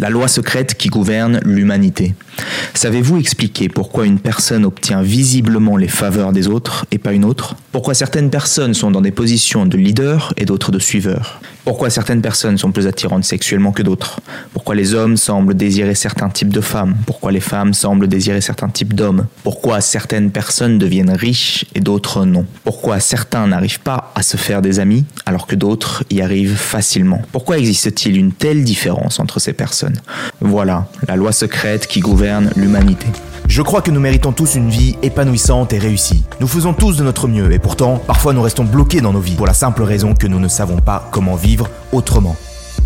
La loi secrète qui gouverne l'humanité. Savez-vous expliquer pourquoi une personne obtient visiblement les faveurs des autres et pas une autre? Pourquoi certaines personnes sont dans des positions de leader et d'autres de suiveurs Pourquoi certaines personnes sont plus attirantes sexuellement que d'autres Pourquoi les hommes semblent désirer certains types de femmes Pourquoi les femmes semblent désirer certains types d'hommes Pourquoi certaines personnes deviennent riches et d'autres non Pourquoi certains n'arrivent pas à se faire des amis alors que d'autres y arrivent facilement Pourquoi existe-t-il une telle différence entre ces personnes Voilà, la loi secrète qui gouverne l'humanité. Je crois que nous méritons tous une vie épanouissante et réussie. Nous faisons tous de notre mieux et pourtant, parfois nous restons bloqués dans nos vies pour la simple raison que nous ne savons pas comment vivre autrement.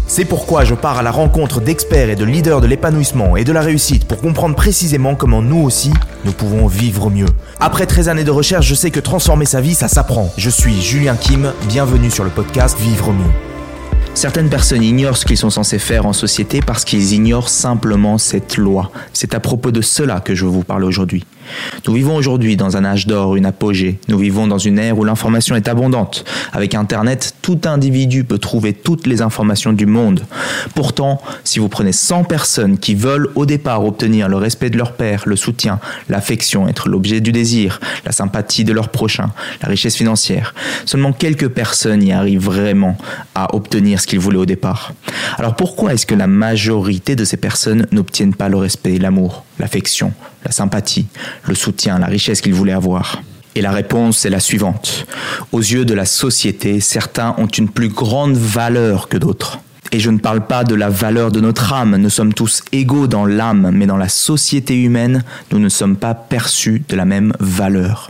C'est pourquoi je pars à la rencontre d'experts et de leaders de l'épanouissement et de la réussite pour comprendre précisément comment nous aussi, nous pouvons vivre mieux. Après 13 années de recherche, je sais que transformer sa vie, ça s'apprend. Je suis Julien Kim, bienvenue sur le podcast Vivre mieux. Certaines personnes ignorent ce qu'ils sont censés faire en société parce qu'ils ignorent simplement cette loi. C'est à propos de cela que je vous parler aujourd'hui. Nous vivons aujourd'hui dans un âge d'or, une apogée. Nous vivons dans une ère où l'information est abondante. Avec Internet, tout individu peut trouver toutes les informations du monde. Pourtant, si vous prenez 100 personnes qui veulent au départ obtenir le respect de leur père, le soutien, l'affection, être l'objet du désir, la sympathie de leur prochain, la richesse financière, seulement quelques personnes y arrivent vraiment à obtenir ce qu'ils voulaient au départ. Alors pourquoi est-ce que la majorité de ces personnes n'obtiennent pas le respect, l'amour, l'affection, la sympathie, le soutien, la richesse qu'ils voulaient avoir et la réponse est la suivante. Aux yeux de la société, certains ont une plus grande valeur que d'autres. Et je ne parle pas de la valeur de notre âme, nous sommes tous égaux dans l'âme, mais dans la société humaine, nous ne sommes pas perçus de la même valeur.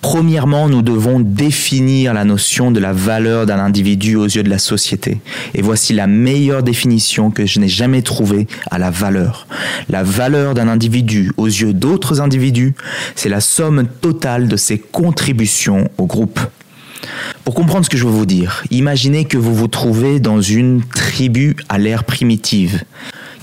Premièrement, nous devons définir la notion de la valeur d'un individu aux yeux de la société. Et voici la meilleure définition que je n'ai jamais trouvée à la valeur. La valeur d'un individu aux yeux d'autres individus, c'est la somme totale de ses contributions au groupe. Pour comprendre ce que je veux vous dire, imaginez que vous vous trouvez dans une tribu à l'ère primitive.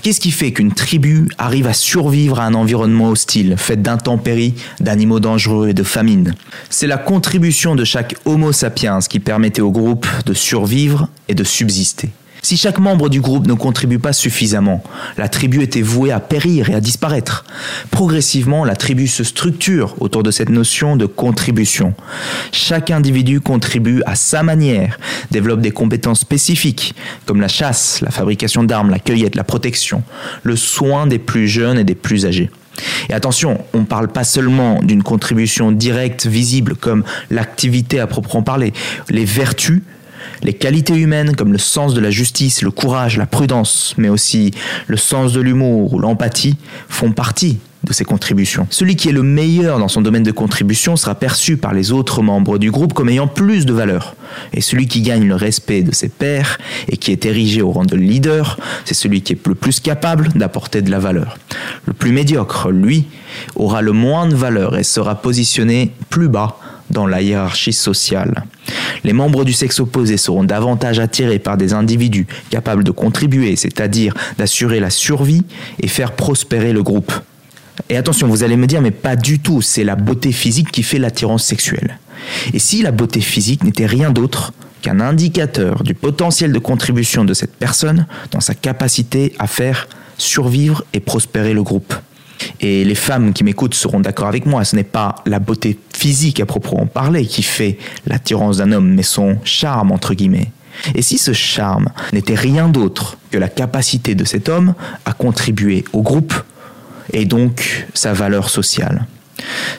Qu'est-ce qui fait qu'une tribu arrive à survivre à un environnement hostile, fait d'intempéries, d'animaux dangereux et de famine C'est la contribution de chaque Homo sapiens qui permettait au groupe de survivre et de subsister. Si chaque membre du groupe ne contribue pas suffisamment, la tribu était vouée à périr et à disparaître. Progressivement, la tribu se structure autour de cette notion de contribution. Chaque individu contribue à sa manière, développe des compétences spécifiques, comme la chasse, la fabrication d'armes, la cueillette, la protection, le soin des plus jeunes et des plus âgés. Et attention, on ne parle pas seulement d'une contribution directe, visible, comme l'activité à proprement parler. Les vertus les qualités humaines comme le sens de la justice, le courage, la prudence, mais aussi le sens de l'humour ou l'empathie font partie de ces contributions. Celui qui est le meilleur dans son domaine de contribution sera perçu par les autres membres du groupe comme ayant plus de valeur. Et celui qui gagne le respect de ses pairs et qui est érigé au rang de leader, c'est celui qui est le plus capable d'apporter de la valeur. Le plus médiocre, lui, aura le moins de valeur et sera positionné plus bas dans la hiérarchie sociale. Les membres du sexe opposé seront davantage attirés par des individus capables de contribuer, c'est-à-dire d'assurer la survie et faire prospérer le groupe. Et attention, vous allez me dire, mais pas du tout, c'est la beauté physique qui fait l'attirance sexuelle. Et si la beauté physique n'était rien d'autre qu'un indicateur du potentiel de contribution de cette personne dans sa capacité à faire survivre et prospérer le groupe? Et les femmes qui m'écoutent seront d'accord avec moi, ce n'est pas la beauté physique à proprement parler qui fait l'attirance d'un homme, mais son charme, entre guillemets. Et si ce charme n'était rien d'autre que la capacité de cet homme à contribuer au groupe et donc sa valeur sociale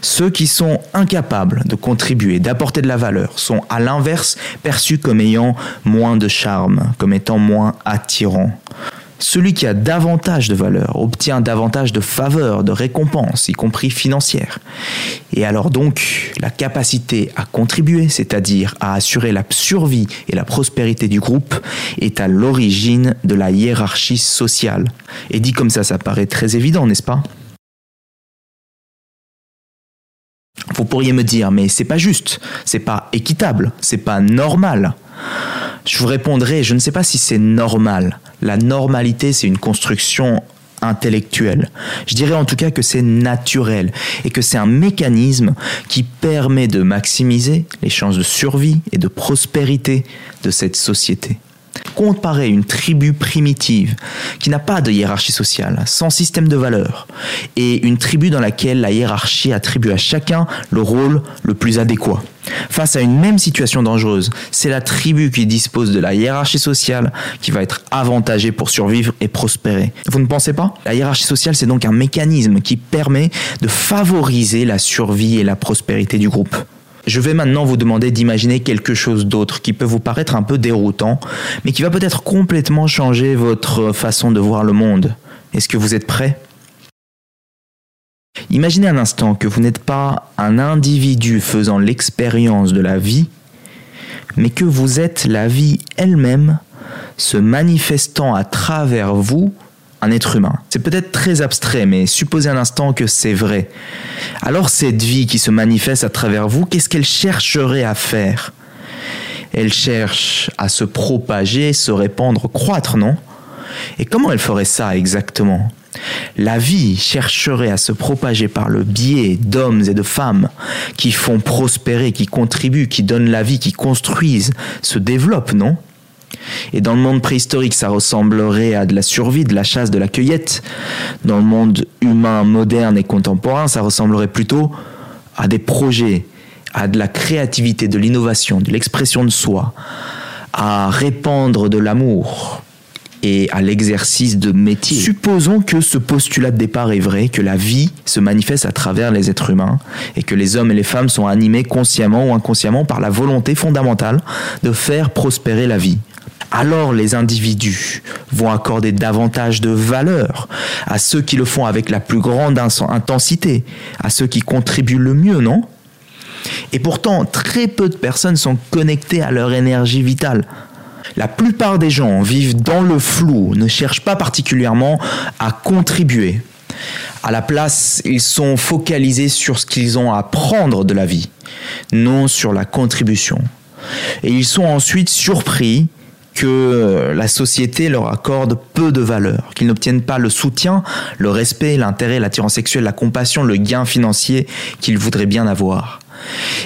ceux qui sont incapables de contribuer, d'apporter de la valeur, sont à l'inverse perçus comme ayant moins de charme, comme étant moins attirants. Celui qui a davantage de valeur obtient davantage de faveurs, de récompenses, y compris financières. Et alors donc, la capacité à contribuer, c'est-à-dire à assurer la survie et la prospérité du groupe, est à l'origine de la hiérarchie sociale. Et dit comme ça, ça paraît très évident, n'est-ce pas? Vous pourriez me dire, mais c'est pas juste, c'est pas équitable, c'est pas normal. Je vous répondrai, je ne sais pas si c'est normal. La normalité, c'est une construction intellectuelle. Je dirais en tout cas que c'est naturel et que c'est un mécanisme qui permet de maximiser les chances de survie et de prospérité de cette société. Comparez une tribu primitive qui n'a pas de hiérarchie sociale, sans système de valeurs, et une tribu dans laquelle la hiérarchie attribue à chacun le rôle le plus adéquat. Face à une même situation dangereuse, c'est la tribu qui dispose de la hiérarchie sociale qui va être avantagée pour survivre et prospérer. Vous ne pensez pas? La hiérarchie sociale, c'est donc un mécanisme qui permet de favoriser la survie et la prospérité du groupe. Je vais maintenant vous demander d'imaginer quelque chose d'autre qui peut vous paraître un peu déroutant, mais qui va peut-être complètement changer votre façon de voir le monde. Est-ce que vous êtes prêt Imaginez un instant que vous n'êtes pas un individu faisant l'expérience de la vie, mais que vous êtes la vie elle-même se manifestant à travers vous être humain. C'est peut-être très abstrait, mais supposez un instant que c'est vrai. Alors cette vie qui se manifeste à travers vous, qu'est-ce qu'elle chercherait à faire? Elle cherche à se propager, se répandre, croître, non? Et comment elle ferait ça exactement? La vie chercherait à se propager par le biais d'hommes et de femmes qui font prospérer, qui contribuent, qui donnent la vie, qui construisent, se développent, non? Et dans le monde préhistorique, ça ressemblerait à de la survie, de la chasse, de la cueillette. Dans le monde humain moderne et contemporain, ça ressemblerait plutôt à des projets, à de la créativité, de l'innovation, de l'expression de soi, à répandre de l'amour et à l'exercice de métier. Supposons que ce postulat de départ est vrai, que la vie se manifeste à travers les êtres humains et que les hommes et les femmes sont animés consciemment ou inconsciemment par la volonté fondamentale de faire prospérer la vie alors les individus vont accorder davantage de valeur à ceux qui le font avec la plus grande intensité, à ceux qui contribuent le mieux, non? Et pourtant, très peu de personnes sont connectées à leur énergie vitale. La plupart des gens vivent dans le flou, ne cherchent pas particulièrement à contribuer. À la place, ils sont focalisés sur ce qu'ils ont à prendre de la vie, non sur la contribution. Et ils sont ensuite surpris que la société leur accorde peu de valeur, qu'ils n'obtiennent pas le soutien, le respect, l'intérêt, l'attirance sexuelle, la compassion, le gain financier qu'ils voudraient bien avoir.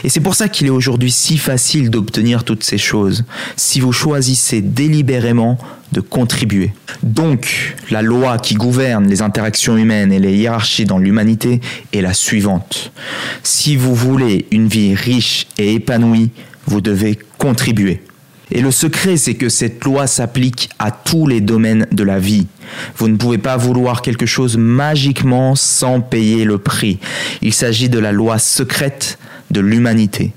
Et c'est pour ça qu'il est aujourd'hui si facile d'obtenir toutes ces choses, si vous choisissez délibérément de contribuer. Donc, la loi qui gouverne les interactions humaines et les hiérarchies dans l'humanité est la suivante. Si vous voulez une vie riche et épanouie, vous devez contribuer. Et le secret, c'est que cette loi s'applique à tous les domaines de la vie. Vous ne pouvez pas vouloir quelque chose magiquement sans payer le prix. Il s'agit de la loi secrète de l'humanité.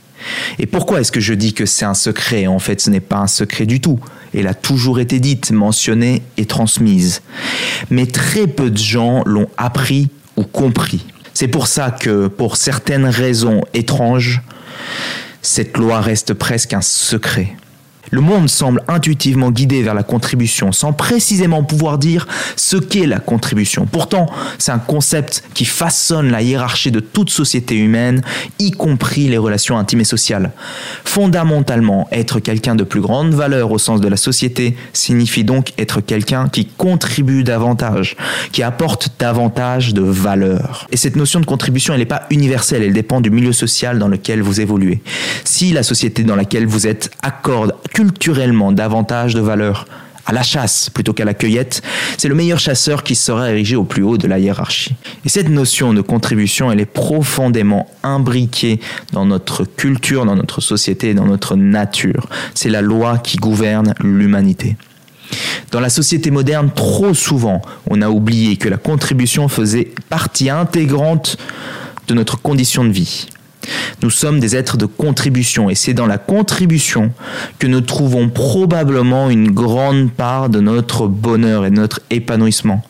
Et pourquoi est-ce que je dis que c'est un secret? En fait, ce n'est pas un secret du tout. Elle a toujours été dite, mentionnée et transmise. Mais très peu de gens l'ont appris ou compris. C'est pour ça que, pour certaines raisons étranges, cette loi reste presque un secret. Le monde semble intuitivement guidé vers la contribution, sans précisément pouvoir dire ce qu'est la contribution. Pourtant, c'est un concept qui façonne la hiérarchie de toute société humaine, y compris les relations intimes et sociales. Fondamentalement, être quelqu'un de plus grande valeur au sens de la société signifie donc être quelqu'un qui contribue davantage, qui apporte davantage de valeur. Et cette notion de contribution, elle n'est pas universelle, elle dépend du milieu social dans lequel vous évoluez. Si la société dans laquelle vous êtes accorde culturellement davantage de valeur à la chasse plutôt qu'à la cueillette, c'est le meilleur chasseur qui sera érigé au plus haut de la hiérarchie. Et cette notion de contribution, elle est profondément imbriquée dans notre culture, dans notre société, dans notre nature. C'est la loi qui gouverne l'humanité. Dans la société moderne, trop souvent, on a oublié que la contribution faisait partie intégrante de notre condition de vie. Nous sommes des êtres de contribution et c'est dans la contribution que nous trouvons probablement une grande part de notre bonheur et de notre épanouissement.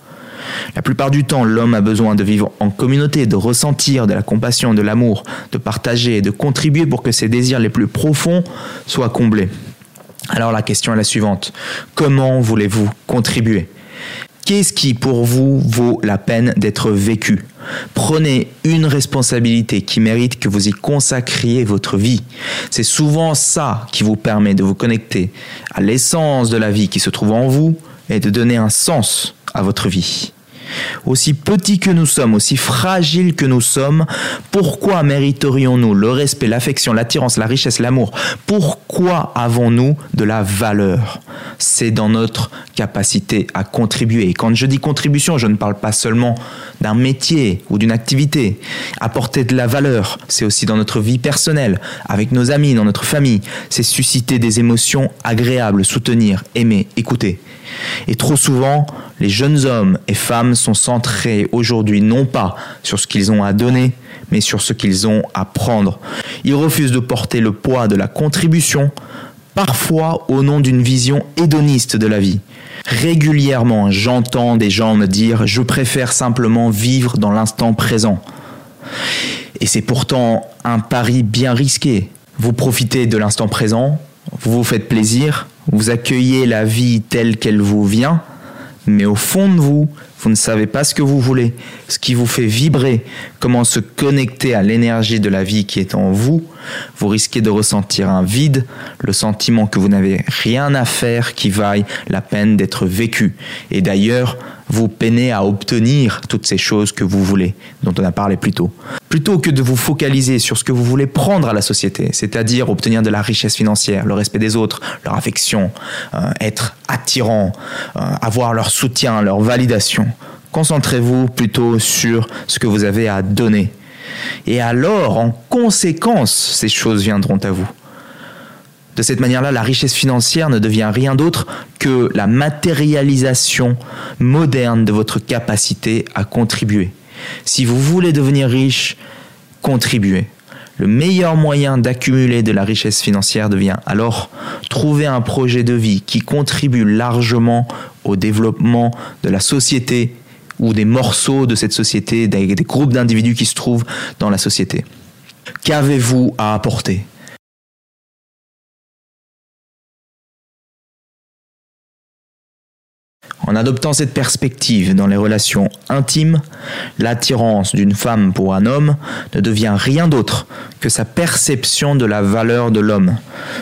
La plupart du temps, l'homme a besoin de vivre en communauté, de ressentir de la compassion, de l'amour, de partager et de contribuer pour que ses désirs les plus profonds soient comblés. Alors la question est la suivante. Comment voulez-vous contribuer? Qu'est-ce qui pour vous vaut la peine d'être vécu? Prenez une responsabilité qui mérite que vous y consacriez votre vie. C'est souvent ça qui vous permet de vous connecter à l'essence de la vie qui se trouve en vous et de donner un sens à votre vie. Aussi petits que nous sommes, aussi fragiles que nous sommes, pourquoi mériterions-nous le respect, l'affection, l'attirance, la richesse, l'amour? Pourquoi avons-nous de la valeur? C'est dans notre capacité à contribuer. Et quand je dis contribution, je ne parle pas seulement d'un métier ou d'une activité. Apporter de la valeur, c'est aussi dans notre vie personnelle, avec nos amis, dans notre famille. C'est susciter des émotions agréables, soutenir, aimer, écouter. Et trop souvent, les jeunes hommes et femmes sont centrés aujourd'hui non pas sur ce qu'ils ont à donner, mais sur ce qu'ils ont à prendre. Ils refusent de porter le poids de la contribution, parfois au nom d'une vision hédoniste de la vie. Régulièrement, j'entends des gens me dire ⁇ je préfère simplement vivre dans l'instant présent ⁇ Et c'est pourtant un pari bien risqué. Vous profitez de l'instant présent, vous vous faites plaisir, vous accueillez la vie telle qu'elle vous vient, mais au fond de vous, vous ne savez pas ce que vous voulez, ce qui vous fait vibrer, comment se connecter à l'énergie de la vie qui est en vous. Vous risquez de ressentir un vide, le sentiment que vous n'avez rien à faire qui vaille la peine d'être vécu. Et d'ailleurs, vous peinez à obtenir toutes ces choses que vous voulez, dont on a parlé plus tôt. Plutôt que de vous focaliser sur ce que vous voulez prendre à la société, c'est-à-dire obtenir de la richesse financière, le respect des autres, leur affection, euh, être attirant, euh, avoir leur soutien, leur validation, concentrez-vous plutôt sur ce que vous avez à donner. Et alors, en conséquence, ces choses viendront à vous. De cette manière-là, la richesse financière ne devient rien d'autre que la matérialisation moderne de votre capacité à contribuer. Si vous voulez devenir riche, contribuez. Le meilleur moyen d'accumuler de la richesse financière devient alors trouver un projet de vie qui contribue largement au développement de la société ou des morceaux de cette société, des, groupes d'individus qui se trouvent dans la société. Qu'avez-vous à apporter? En adoptant cette perspective dans les relations intimes, l'attirance d'une femme pour un homme ne devient rien d'autre que sa perception de la valeur de l'homme.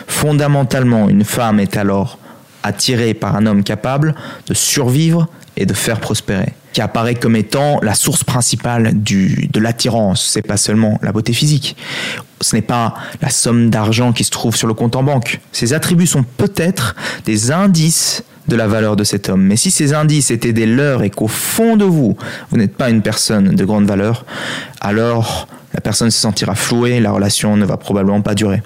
Fondamentalement, une femme est alors attirée par un homme capable de survivre et de faire prospérer, qui apparaît comme étant la source principale de l'attirance. C'est pas seulement la beauté physique. Ce n'est pas la somme d'argent qui se trouve sur le compte en banque. Ces attributs sont peut-être des indices de la valeur de cet homme. Mais si ces indices étaient des leurs et qu'au fond de vous, vous n'êtes pas une personne de grande valeur, alors la personne se sentira flouée, la relation ne va probablement pas durer.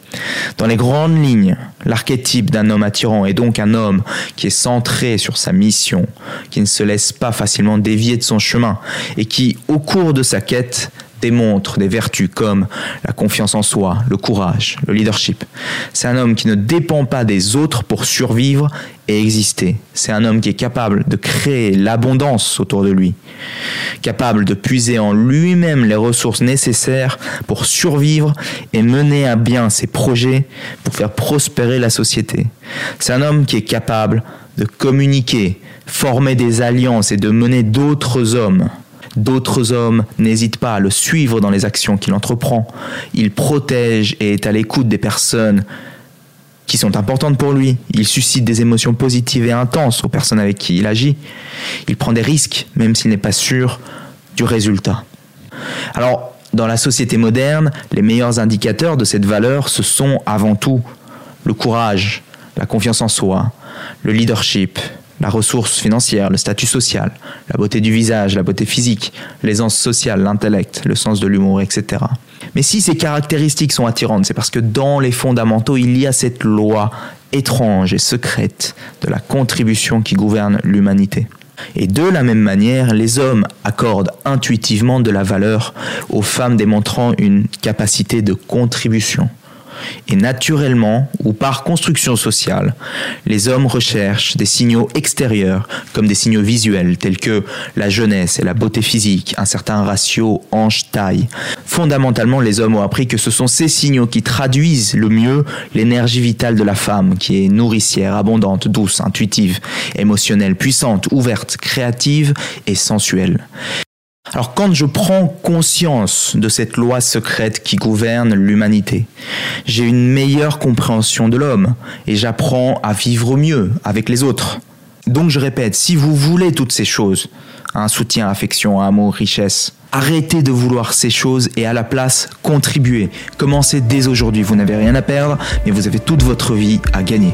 Dans les grandes lignes, l'archétype d'un homme attirant est donc un homme qui est centré sur sa mission, qui ne se laisse pas facilement dévier de son chemin et qui, au cours de sa quête, démontre des vertus comme la confiance en soi, le courage, le leadership. C'est un homme qui ne dépend pas des autres pour survivre et exister. C'est un homme qui est capable de créer l'abondance autour de lui, capable de puiser en lui-même les ressources nécessaires pour survivre et mener à bien ses projets pour faire prospérer la société. C'est un homme qui est capable de communiquer, former des alliances et de mener d'autres hommes D'autres hommes n'hésitent pas à le suivre dans les actions qu'il entreprend. Il protège et est à l'écoute des personnes qui sont importantes pour lui. Il suscite des émotions positives et intenses aux personnes avec qui il agit. Il prend des risques, même s'il n'est pas sûr du résultat. Alors, dans la société moderne, les meilleurs indicateurs de cette valeur, ce sont avant tout le courage, la confiance en soi, le leadership, la ressource financière, le statut social, la beauté du visage, la beauté physique, l'aisance sociale, l'intellect, le sens de l'humour, etc. Mais si ces caractéristiques sont attirantes, c'est parce que dans les fondamentaux, il y a cette loi étrange et secrète de la contribution qui gouverne l'humanité. Et de la même manière, les hommes accordent intuitivement de la valeur aux femmes démontrant une capacité de contribution. Et naturellement, ou par construction sociale, les hommes recherchent des signaux extérieurs comme des signaux visuels tels que la jeunesse et la beauté physique, un certain ratio hanche-taille. Fondamentalement, les hommes ont appris que ce sont ces signaux qui traduisent le mieux l'énergie vitale de la femme, qui est nourricière, abondante, douce, intuitive, émotionnelle, puissante, ouverte, créative et sensuelle. Alors quand je prends conscience de cette loi secrète qui gouverne l'humanité, j'ai une meilleure compréhension de l'homme et j'apprends à vivre mieux avec les autres. Donc je répète, si vous voulez toutes ces choses, un soutien, affection, amour, richesse, arrêtez de vouloir ces choses et à la place, contribuez. Commencez dès aujourd'hui, vous n'avez rien à perdre, mais vous avez toute votre vie à gagner.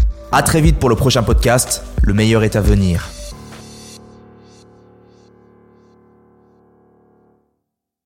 A très vite pour le prochain podcast, le meilleur est à venir.